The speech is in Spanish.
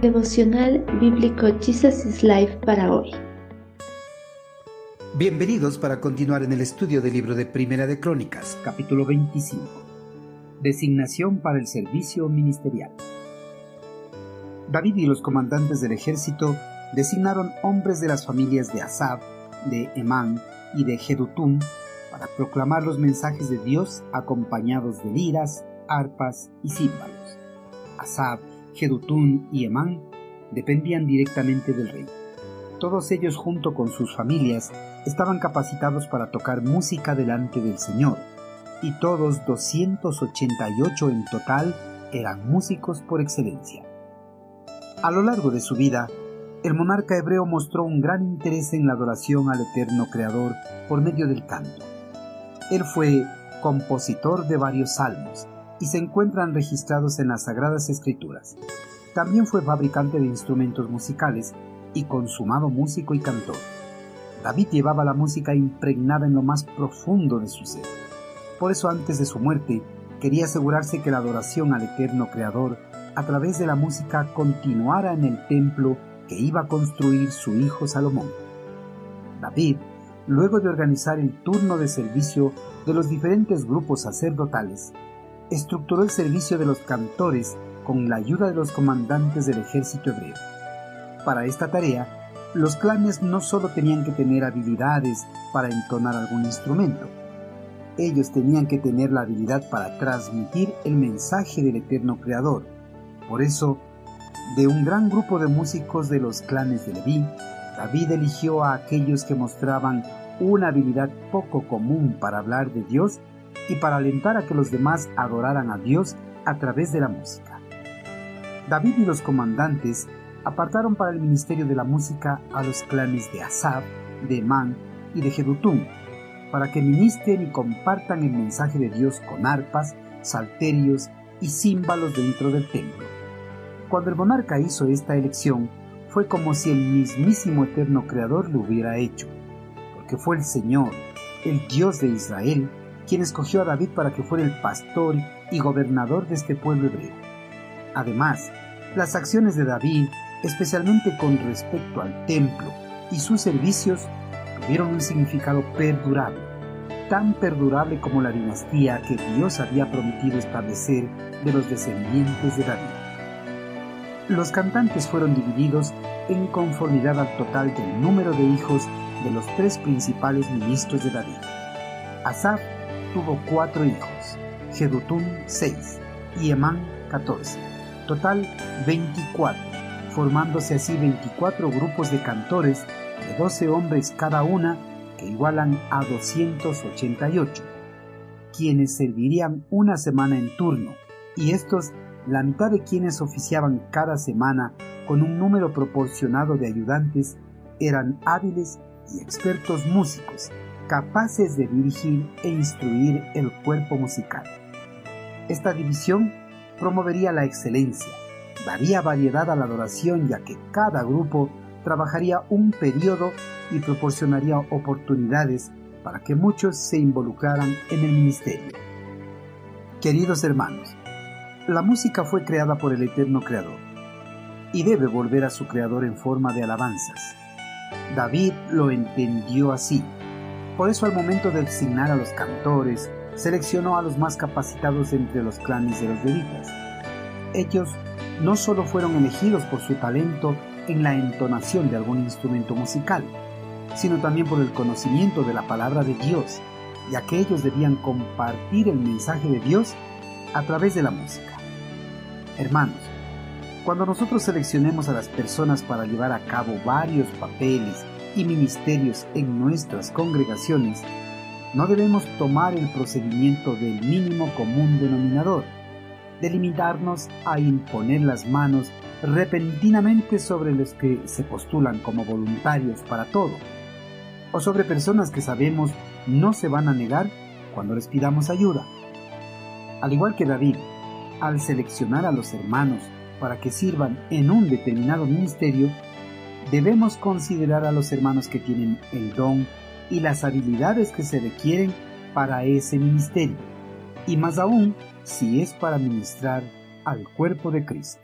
Devocional Bíblico Jesus is Life para hoy. Bienvenidos para continuar en el estudio del libro de Primera de Crónicas, capítulo 25. Designación para el servicio ministerial. David y los comandantes del ejército designaron hombres de las familias de Asab, de Emán y de Jedutún para proclamar los mensajes de Dios acompañados de liras, arpas y címbalos. Asab, Jedutún y Emán dependían directamente del rey. Todos ellos junto con sus familias estaban capacitados para tocar música delante del Señor, y todos 288 en total eran músicos por excelencia. A lo largo de su vida, el monarca hebreo mostró un gran interés en la adoración al eterno Creador por medio del canto. Él fue compositor de varios salmos y se encuentran registrados en las Sagradas Escrituras. También fue fabricante de instrumentos musicales y consumado músico y cantor. David llevaba la música impregnada en lo más profundo de su ser. Por eso antes de su muerte quería asegurarse que la adoración al eterno Creador a través de la música continuara en el templo que iba a construir su hijo Salomón. David, luego de organizar el turno de servicio de los diferentes grupos sacerdotales, estructuró el servicio de los cantores con la ayuda de los comandantes del ejército hebreo. Para esta tarea, los clanes no solo tenían que tener habilidades para entonar algún instrumento, ellos tenían que tener la habilidad para transmitir el mensaje del eterno Creador. Por eso, de un gran grupo de músicos de los clanes de Leví, David eligió a aquellos que mostraban una habilidad poco común para hablar de Dios y para alentar a que los demás adoraran a Dios a través de la música. David y los comandantes apartaron para el ministerio de la música a los clanes de Asab, de Emán y de Jedutún, para que ministren y compartan el mensaje de Dios con arpas, salterios y címbalos dentro del templo. Cuando el monarca hizo esta elección, fue como si el mismísimo eterno Creador lo hubiera hecho, porque fue el Señor, el Dios de Israel, quien escogió a David para que fuera el pastor y gobernador de este pueblo hebreo. Además, las acciones de David, especialmente con respecto al templo y sus servicios, tuvieron un significado perdurable, tan perdurable como la dinastía que Dios había prometido establecer de los descendientes de David. Los cantantes fueron divididos en conformidad al total del número de hijos de los tres principales ministros de David. Asaf tuvo cuatro hijos, Jedutún seis y Emán catorce, total 24, formándose así 24 grupos de cantores de 12 hombres cada una que igualan a 288, quienes servirían una semana en turno, y estos la mitad de quienes oficiaban cada semana con un número proporcionado de ayudantes eran hábiles y expertos músicos capaces de dirigir e instruir el cuerpo musical. Esta división promovería la excelencia, daría variedad a la adoración ya que cada grupo trabajaría un periodo y proporcionaría oportunidades para que muchos se involucraran en el ministerio. Queridos hermanos, la música fue creada por el eterno Creador y debe volver a su Creador en forma de alabanzas. David lo entendió así por eso al momento de designar a los cantores, seleccionó a los más capacitados entre los clanes de los levitas. Ellos no solo fueron elegidos por su talento en la entonación de algún instrumento musical, sino también por el conocimiento de la palabra de Dios, ya que ellos debían compartir el mensaje de Dios a través de la música. Hermanos, cuando nosotros seleccionemos a las personas para llevar a cabo varios papeles y ministerios en nuestras congregaciones, no debemos tomar el procedimiento del mínimo común denominador, de limitarnos a imponer las manos repentinamente sobre los que se postulan como voluntarios para todo, o sobre personas que sabemos no se van a negar cuando les pidamos ayuda. Al igual que David, al seleccionar a los hermanos para que sirvan en un determinado ministerio, debemos considerar a los hermanos que tienen el don y las habilidades que se requieren para ese ministerio, y más aún si es para ministrar al cuerpo de Cristo.